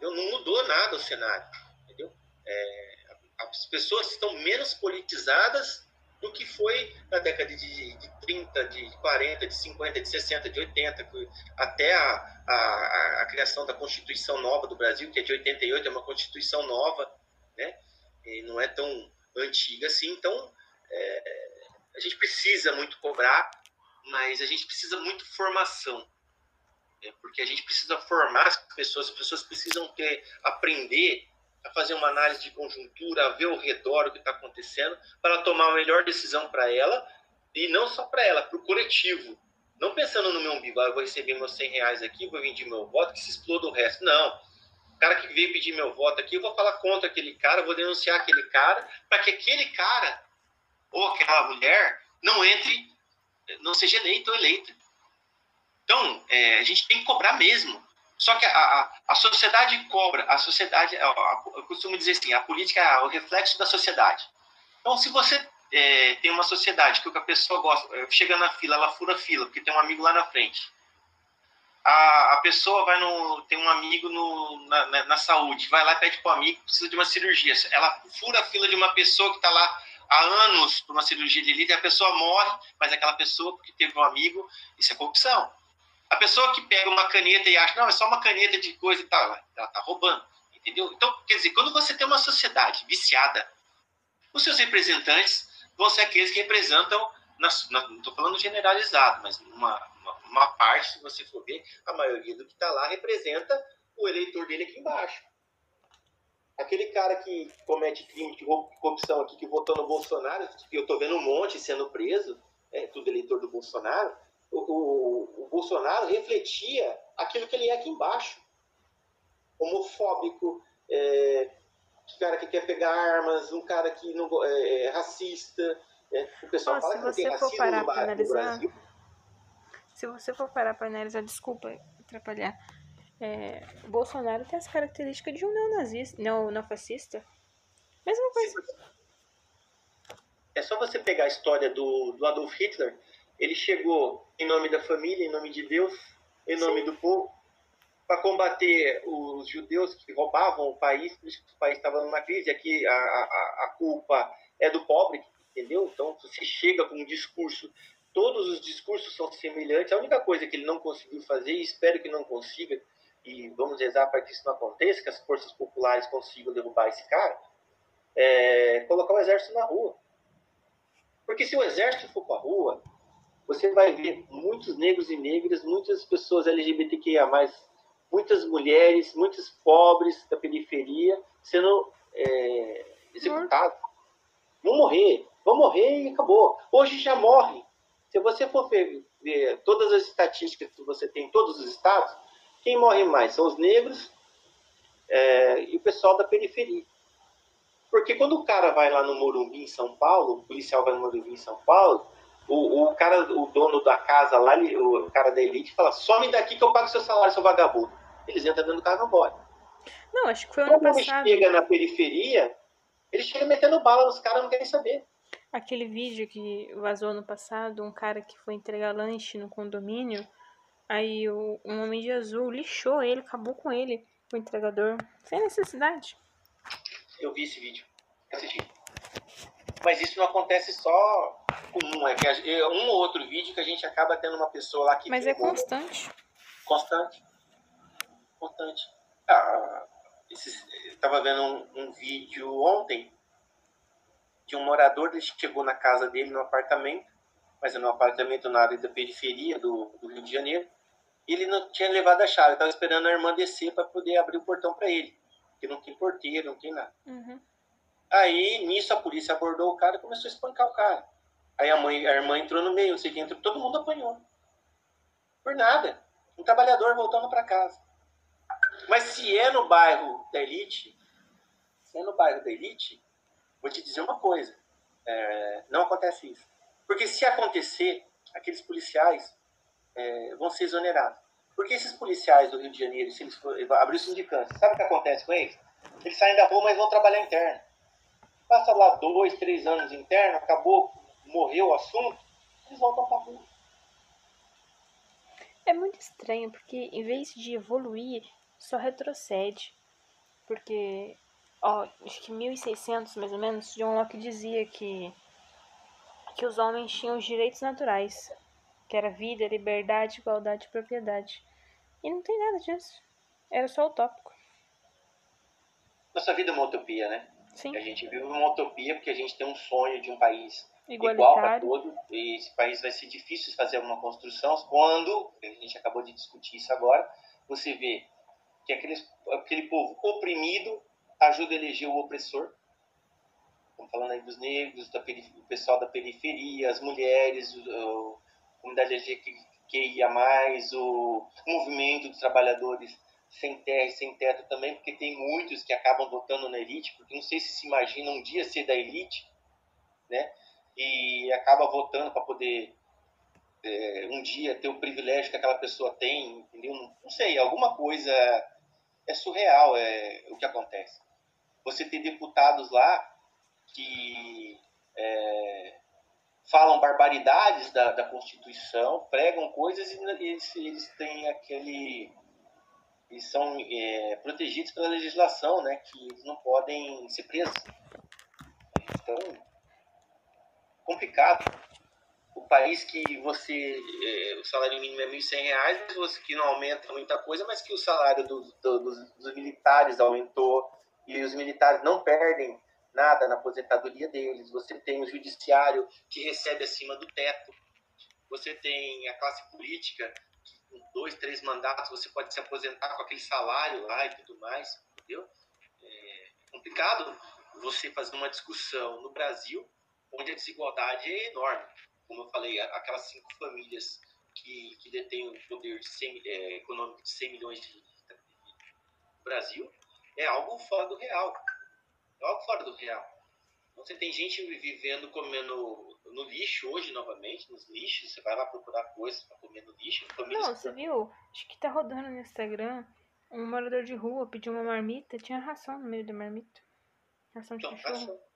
Não mudou nada o cenário. Entendeu? É, as pessoas estão menos politizadas do que foi na década de, de 30, de 40, de 50, de 60, de 80, até a, a, a, criação da Constituição Nova do Brasil, que é de 88, é uma Constituição nova, né? E não é tão antiga assim. Então, é, a gente precisa muito cobrar, mas a gente precisa muito formação. Né? Porque a gente precisa formar as pessoas, as pessoas precisam ter, aprender a fazer uma análise de conjuntura, a ver ao redor o que está acontecendo, para tomar a melhor decisão para ela, e não só para ela, para o coletivo. Não pensando no meu umbigo, ah, eu vou receber meus 100 reais aqui, vou vender meu voto, que se exploda o resto. Não. O cara que veio pedir meu voto aqui, eu vou falar contra aquele cara, vou denunciar aquele cara, para que aquele cara ou aquela mulher não entre, não seja eleito ou eleita. Então, é, a gente tem que cobrar mesmo. Só que a, a, a sociedade cobra, a sociedade, eu costumo dizer assim, a política é o reflexo da sociedade. Então, se você é, tem uma sociedade que a pessoa gosta, é, chega na fila, ela fura a fila, porque tem um amigo lá na frente. A, a pessoa vai no. tem um amigo no, na, na, na saúde, vai lá e pede para o amigo, precisa de uma cirurgia. Ela fura a fila de uma pessoa que está lá há anos por uma cirurgia de elite, a pessoa morre, mas aquela pessoa, porque teve um amigo, isso é corrupção. A pessoa que pega uma caneta e acha, não, é só uma caneta de coisa e tal, ela, está roubando, entendeu? Então, quer dizer, quando você tem uma sociedade viciada, os seus representantes vão ser aqueles que representam, na, na, não estou falando generalizado, mas uma, uma, uma, parte, se você for ver, a maioria do que está lá representa o eleitor dele aqui embaixo. Aquele cara que comete crime de corrupção aqui, que votou no Bolsonaro, eu tô vendo um monte sendo preso, é, tudo eleitor do Bolsonaro, o, o, o Bolsonaro refletia aquilo que ele é aqui embaixo. Homofóbico, é, cara que quer pegar armas, um cara que não é, é racista. É, o pessoal Ó, fala se que não tem você for racismo no, no Brasil. Se você for parar pra analisar, desculpa atrapalhar, é, o Bolsonaro tem as características de um neonazista, neo, neofascista. Mesma coisa. É só você pegar a história do, do Adolf Hitler. Ele chegou em nome da família, em nome de Deus, em nome do povo, para combater os judeus que roubavam o país, por isso que o país estava numa crise. Aqui a, a, a culpa é do pobre, entendeu? Então você chega com um discurso, todos os discursos são semelhantes. A única coisa que ele não conseguiu fazer, e espero que não consiga, e vamos rezar para que isso não aconteça, que as forças populares consigam derrubar esse cara, é colocar o exército na rua. Porque se o exército for para a rua, você vai ver muitos negros e negras, muitas pessoas LGBTQIA+, muitas mulheres, muitos pobres da periferia sendo é, executados. Vão morrer, vão morrer e acabou. Hoje já morre. Se você for ver, ver todas as estatísticas que você tem em todos os estados, quem morre mais são os negros é, e o pessoal da periferia. Porque quando o cara vai lá no Morumbi, em São Paulo, o policial vai no Morumbi, em São Paulo, o, o cara, o dono da casa lá, o cara da elite, fala: some daqui que eu pago seu salário, seu vagabundo. Eles entram dentro do carro e vão embora. Não, acho que foi ano Quando ele passado. chega na periferia, ele chega metendo bala nos caras, não querem saber. Aquele vídeo que vazou no passado, um cara que foi entregar lanche no condomínio, aí o, um homem de azul lixou ele, acabou com ele, o entregador, sem necessidade. Eu vi esse vídeo. Assisti. Mas isso não acontece só com um. É que a- um ou outro vídeo que a gente acaba tendo uma pessoa lá que. Mas é constante. Constante. Constante. Ah, esses, eu tava vendo um, um vídeo ontem de um morador que chegou na casa dele no apartamento, mas é num apartamento na área da periferia do, do Rio de Janeiro. E ele não tinha levado a chave, estava esperando a irmã descer para poder abrir o portão para ele, porque não tem porteiro, não tem nada. Uhum. Aí, nisso, a polícia abordou o cara e começou a espancar o cara. Aí a, mãe, a irmã entrou no meio, não sei quem entrou, todo mundo apanhou. Por nada. Um trabalhador voltando para casa. Mas se é no bairro da elite, se é no bairro da elite, vou te dizer uma coisa. é, não acontece isso. Porque se acontecer, aqueles policiais é, vão ser exonerados. Porque esses policiais do Rio de Janeiro, se eles forem o sindicância, sabe o que acontece com eles? Eles saem da rua, mas vão trabalhar interno. Passa lá dois, três anos interno, acabou, morreu o assunto, eles voltam pra rua. É muito estranho, porque em vez de evoluir, só retrocede. Porque, ó, acho que 1600 mais ou menos, John Locke dizia que, que os homens tinham os direitos naturais, que era vida, liberdade, igualdade e propriedade. E não tem nada disso. Era só utópico. Nossa vida é uma utopia, né? Sim, A gente vive uma utopia porque a gente tem um sonho de um país igual para igualitário. todo. E esse país vai ser difícil fazer uma construção quando, a gente acabou de discutir isso agora, você vê que aqueles, aquele povo oprimido ajuda a eleger o opressor. Estamos falando aí dos negros, da do pessoal da periferia, as mulheres, a comunidade LGBTQIA+, o movimento dos trabalhadores sem terra e sem teto também, porque tem muitos que acabam votando na elite, porque não sei se se imagina um dia ser da elite, né? E acaba votando para poder é, um dia ter o privilégio que aquela pessoa tem, entendeu? Não, não sei, alguma coisa é surreal é o que acontece. Você tem deputados lá que é, falam barbaridades da, da Constituição, pregam coisas e eles, eles têm aquele eles são é, protegidos pela legislação, né? Que eles não podem ser presos. Então, complicado. O país que você, é, o salário mínimo é 1.100 reais, você que não aumenta muita coisa, mas que o salário do, do, dos, dos militares aumentou e os militares não perdem nada na aposentadoria deles. Você tem o judiciário que recebe acima do teto. Você tem a classe política com dois, três mandatos, você pode se aposentar com aquele salário lá e tudo mais, entendeu? É complicado você fazer uma discussão no Brasil onde a desigualdade é enorme. Como eu falei, aquelas cinco famílias que, que detêm o poder de 100, é, econômico de 100 milhões de, no Brasil é algo fora do real. É algo fora do real. Você tem gente vivendo comendo no lixo hoje novamente, nos lixos. Você vai lá procurar coisas para comer no lixo. Não, você viu? Acho que tá rodando no Instagram. Um morador de rua pediu uma marmita. Tinha ração no meio da marmita. Ração de então, cachorro. Ração.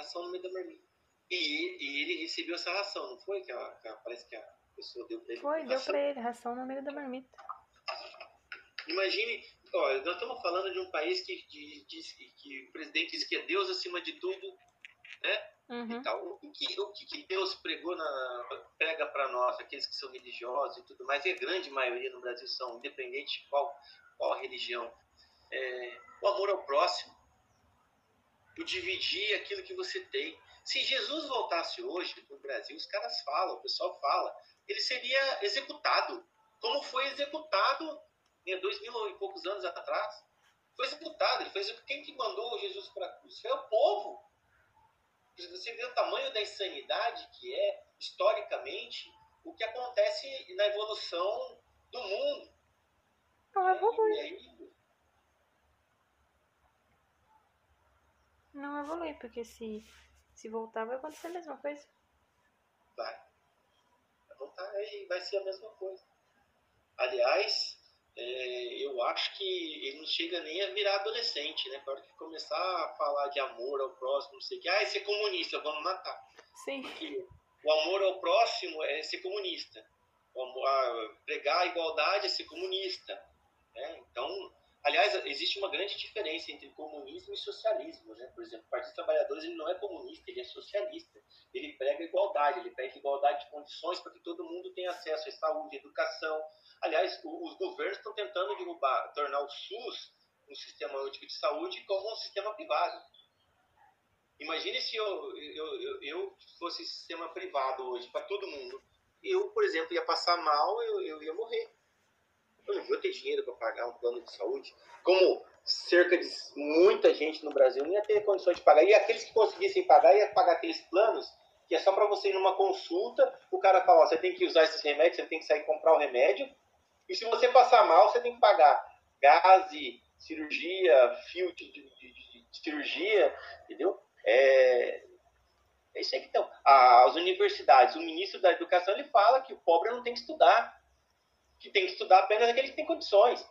Ração no meio da marmita. E, e ele recebeu essa ração, não foi? Que, a, que a, parece que a pessoa deu pra ele. Foi, deu pra ele ração no meio da marmita. Imagine, ó, nós estamos falando de um país que diz que, que o presidente diz que é Deus acima de tudo, né? Uhum. O, que, o que Deus pregou na, prega para nós, aqueles que são religiosos e tudo mais, e a grande maioria no Brasil são, independente de qual, qual religião, é, o amor ao próximo, o dividir aquilo que você tem. Se Jesus voltasse hoje para o Brasil, os caras falam, o pessoal fala, ele seria executado, como foi executado em dois mil e poucos anos atrás. Foi executado, ele foi Quem que mandou Jesus para a cruz? Foi o povo. Você vê o tamanho da insanidade que é, historicamente, o que acontece na evolução do mundo. Não evolui. Não evolui, porque se, se voltar vai acontecer a mesma coisa. Vai. Vai voltar e vai ser a mesma coisa. Aliás, é, eu acho que ele não chega nem a virar adolescente, né? Para que começar a falar de amor ao próximo, não sei o que, ah, esse é comunista, vamos matar. Sim. Porque o amor ao próximo é ser comunista. O amor, a, pregar a igualdade é ser comunista. Né? Então, aliás, existe uma grande diferença entre comunismo e socialismo. Né? Por exemplo, o Partido dos Trabalhadores ele não é comunista, ele é socialista. Ele prega igualdade, ele prega igualdade de condições para que todo mundo tenha acesso à saúde, à educação, Aliás, os governos estão tentando derrubar, tornar o SUS, um sistema único de saúde, como um sistema privado. Imagine se eu, eu, eu, eu fosse sistema privado hoje para todo mundo. Eu, por exemplo, ia passar mal, eu, eu ia morrer. Eu não vou ter dinheiro para pagar um plano de saúde. Como cerca de muita gente no Brasil não ia ter condições de pagar. E aqueles que conseguissem pagar, ia pagar aqueles planos que é só para você ir numa consulta, o cara fala, você tem que usar esses remédios, você tem que sair comprar o remédio, e se você passar mal, você tem que pagar gás, cirurgia, fio de, de, de, de cirurgia, entendeu? É, é isso aí que estão. As universidades, o ministro da Educação, ele fala que o pobre não tem que estudar, que tem que estudar apenas aqueles que têm condições.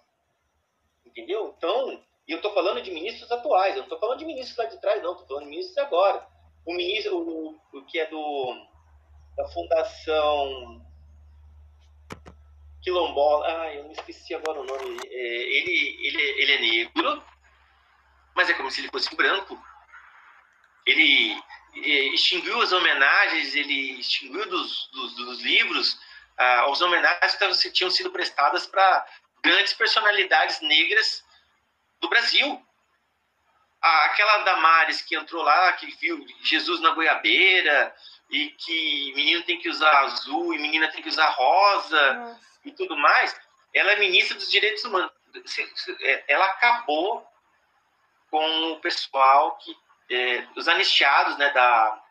Entendeu? Então, e eu estou falando de ministros atuais, eu não estou falando de ministros lá de trás, não, estou falando de ministros agora. O ministro, o, o que é do da Fundação quilombola. Ah, eu me esqueci agora o nome. É, ele, ele, ele é negro, mas é como se ele fosse branco. Ele é, extinguiu as homenagens, ele extinguiu dos, dos, dos livros ah, as homenagens que tinham sido prestadas para grandes personalidades negras do Brasil. Ah, aquela Damares que entrou lá, que viu Jesus na goiabeira, e que menino tem que usar azul e menina tem que usar rosa. Nossa e tudo mais, ela é ministra dos direitos humanos. É, ela acabou com o pessoal que é, os anistiados né, da,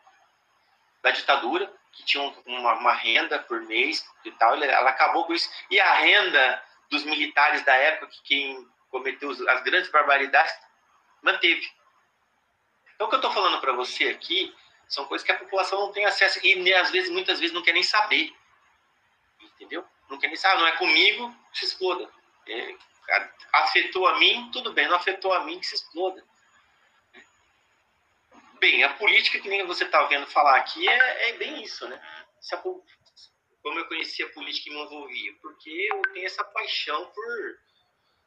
da ditadura que tinham uma, uma, renda por mês e tal ela acabou com isso e a renda dos militares da época que quem cometeu as grandes barbaridades manteve então o que eu estou falando para você aqui são coisas que a população não tem acesso e às vezes muitas vezes não quer nem saber entendeu não quer nem saber, não é comigo, se exploda. É, afetou a mim, tudo bem, não afetou a mim, que se exploda. Bem, a política que nem você está vendo falar aqui é, é bem isso, né? A, como eu conheci a política e me envolvia? Porque eu tenho essa paixão por,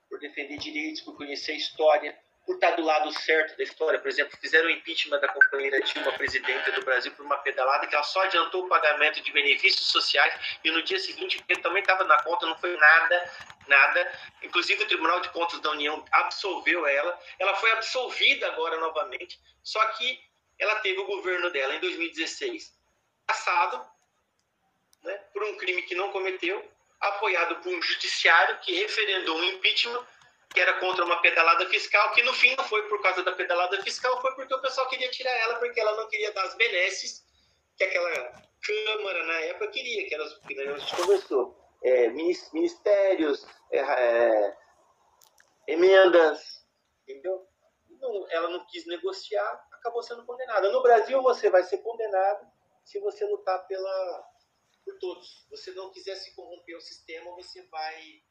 por defender direitos, por conhecer a história, por estar do lado certo da história. Por exemplo, fizeram o impeachment da companheira Dilma, presidenta do Brasil, por uma pedalada que ela só adiantou o pagamento de benefícios sociais e no dia seguinte ele também estava na conta, não foi nada, nada. Inclusive o Tribunal de Contas da União absolveu ela. Ela foi absolvida agora novamente, só que ela teve o governo dela em 2016 passado né, por um crime que não cometeu, apoiado por um judiciário que referendou um impeachment que era contra uma pedalada fiscal, que no fim não foi por causa da pedalada fiscal, foi porque o pessoal queria tirar ela, porque ela não queria dar as benesses que aquela Câmara na época queria, que, elas, que a gente conversou. É, ministérios, é, é, emendas, entendeu? Não, ela não quis negociar, acabou sendo condenada. No Brasil, você vai ser condenado se você lutar pela, por todos. Se você não quiser se corromper o sistema, você vai,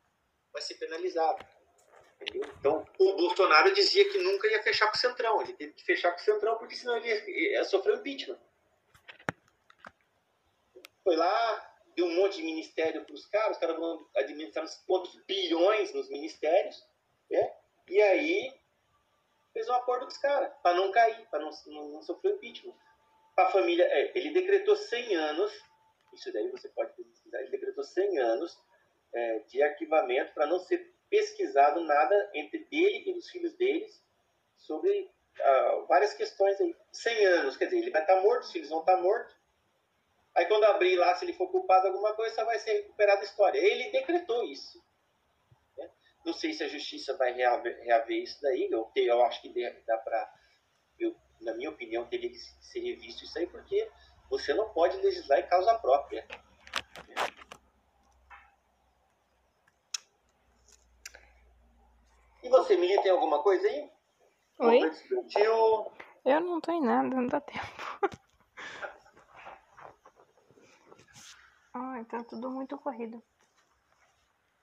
vai ser penalizado. Entendeu? Então, o Bolsonaro dizia que nunca ia fechar com o Centrão. Ele teve que fechar com o Centrão porque senão ele ia, ia sofrer impeachment. Foi lá, deu um monte de ministério para os caras, os caras vão administrar quantos bilhões nos ministérios, né? E aí fez um acordo com os caras, para não cair, para não, não, não, sofrer impeachment. A família, é, ele decretou 100 anos, isso daí você pode pesquisar, ele decretou 100 anos é, de arquivamento para não ser pesquisado nada entre dele e os filhos deles sobre uh, várias questões aí. 100 anos, quer dizer, ele vai estar tá morto, os filhos vão estar tá mortos, Aí quando abrir lá, se ele for culpado de alguma coisa, só vai ser recuperada a história. Ele decretou isso. Né? Não sei se a justiça vai reaver, reaver isso daí. Eu, eu acho que dá para, na minha opinião, teria que ser revisto isso aí, porque você não pode legislar em causa própria. E você, Mili, tem alguma coisa aí? Oi? Eu não tô em nada, não dá tempo. Ai, tá tudo muito corrido.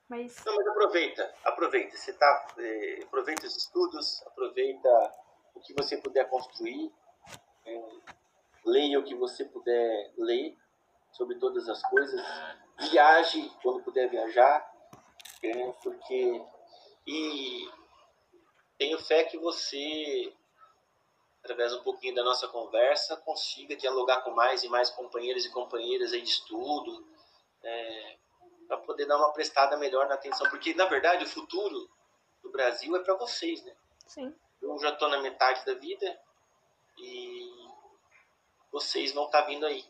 Mas... Não, mas aproveita, aproveita. Você tá, é, aproveita os estudos, aproveita o que você puder construir, é, leia o que você puder ler sobre todas as coisas, viaje quando puder viajar, é, porque e tenho fé que você através um pouquinho da nossa conversa, consiga dialogar com mais e mais companheiros e companheiras aí de estudo, é, para poder dar uma prestada melhor na atenção, porque na verdade o futuro do Brasil é para vocês, né? Sim. Eu já estou na metade da vida e vocês vão estar tá vindo aí.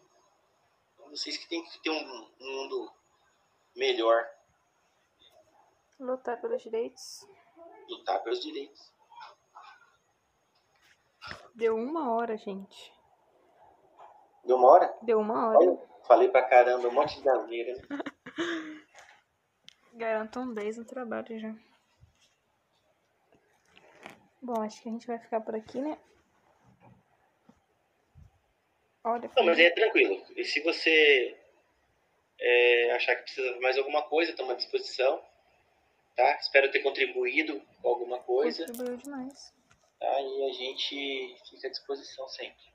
Então, vocês que têm que ter um, um mundo melhor. Lutar pelos direitos. Lutar pelos direitos. Deu uma hora, gente. Deu uma hora? Deu uma hora. Olha, falei pra caramba, um monte de asneira. Né? Garanto um 10 no trabalho já. Bom, acho que a gente vai ficar por aqui, né? Olha. Não, mas é tranquilo. E se você é, achar que precisa de mais alguma coisa, estamos à disposição. Tá? Espero ter contribuído com alguma coisa. Contribuiu demais. Tá? E a gente fica à disposição sempre.